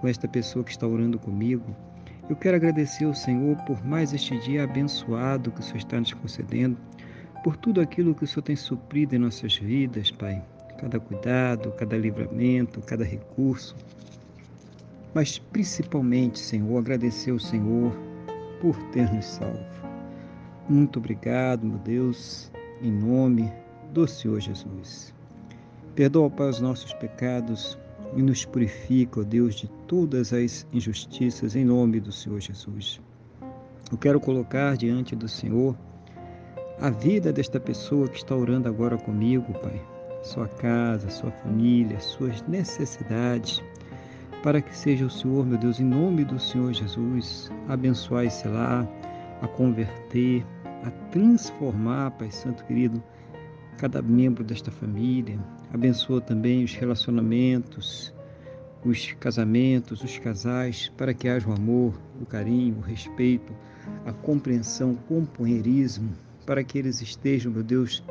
com esta pessoa que está orando comigo. Eu quero agradecer ao Senhor por mais este dia abençoado que o Senhor está nos concedendo, por tudo aquilo que o Senhor tem suprido em nossas vidas, Pai. Cada cuidado, cada livramento, cada recurso. Mas principalmente, Senhor, agradecer ao Senhor por ter nos salvo. Muito obrigado, meu Deus, em nome do Senhor Jesus. Perdoa, Pai, os nossos pecados, e nos purifica, ó Deus, de todas as injustiças, em nome do Senhor Jesus. Eu quero colocar diante do Senhor a vida desta pessoa que está orando agora comigo, Pai. Sua casa, sua família, suas necessidades, para que seja o Senhor, meu Deus, em nome do Senhor Jesus, abençoar esse lar, a converter, a transformar, Pai Santo querido, cada membro desta família. Abençoa também os relacionamentos, os casamentos, os casais, para que haja o amor, o carinho, o respeito, a compreensão, o companheirismo, para que eles estejam, meu Deus,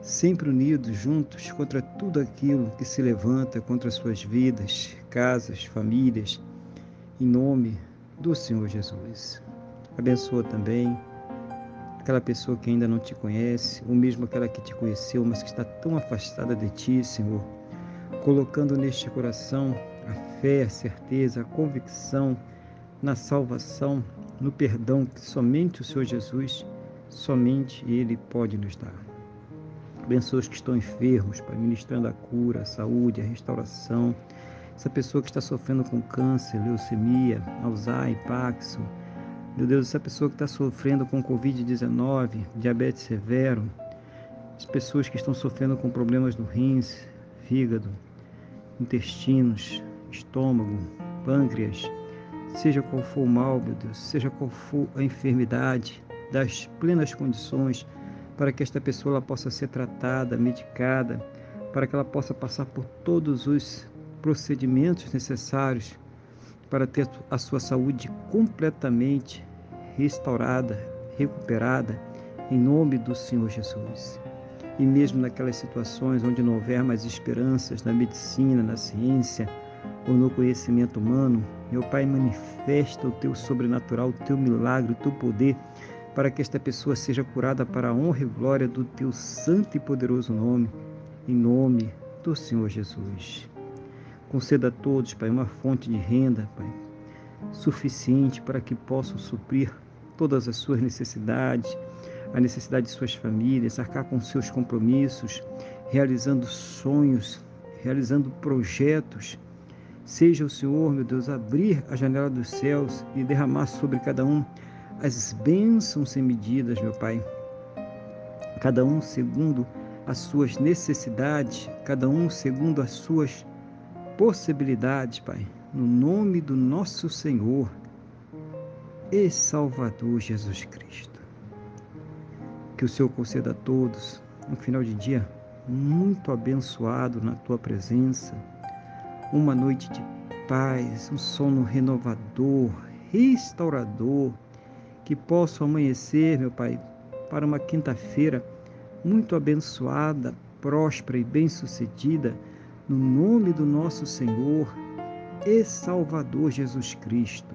sempre unidos, juntos, contra tudo aquilo que se levanta contra as suas vidas, casas, famílias, em nome do Senhor Jesus. Abençoa também aquela pessoa que ainda não te conhece, ou mesmo aquela que te conheceu, mas que está tão afastada de ti, Senhor, colocando neste coração a fé, a certeza, a convicção na salvação, no perdão que somente o Senhor Jesus, somente Ele pode nos dar. Abençoa os que estão enfermos, Pai, ministrando a cura, a saúde, a restauração. Essa pessoa que está sofrendo com câncer, leucemia, Alzheimer, Parkinson, meu Deus, essa pessoa que está sofrendo com Covid-19, diabetes severo, as pessoas que estão sofrendo com problemas no rins, fígado, intestinos, estômago, pâncreas, seja qual for o mal, meu Deus, seja qual for a enfermidade, das plenas condições para que esta pessoa possa ser tratada, medicada, para que ela possa passar por todos os procedimentos necessários para ter a sua saúde completamente restaurada, recuperada, em nome do Senhor Jesus. E mesmo naquelas situações onde não houver mais esperanças na medicina, na ciência ou no conhecimento humano, meu Pai, manifesta o teu sobrenatural, o teu milagre, o teu poder, para que esta pessoa seja curada para a honra e glória do teu santo e poderoso nome, em nome do Senhor Jesus. Conceda a todos, Pai, uma fonte de renda, Pai, suficiente para que possam suprir todas as suas necessidades, a necessidade de suas famílias, arcar com seus compromissos, realizando sonhos, realizando projetos. Seja o Senhor, meu Deus, abrir a janela dos céus e derramar sobre cada um as bênçãos sem medidas, meu Pai. Cada um segundo as suas necessidades, cada um segundo as suas possibilidades, Pai. No nome do nosso Senhor e Salvador Jesus Cristo. Que o Senhor conceda a todos um final de dia muito abençoado na tua presença, uma noite de paz, um sono renovador, restaurador, que possa amanhecer, meu Pai, para uma quinta-feira muito abençoada, próspera e bem-sucedida, no nome do nosso Senhor e Salvador Jesus Cristo.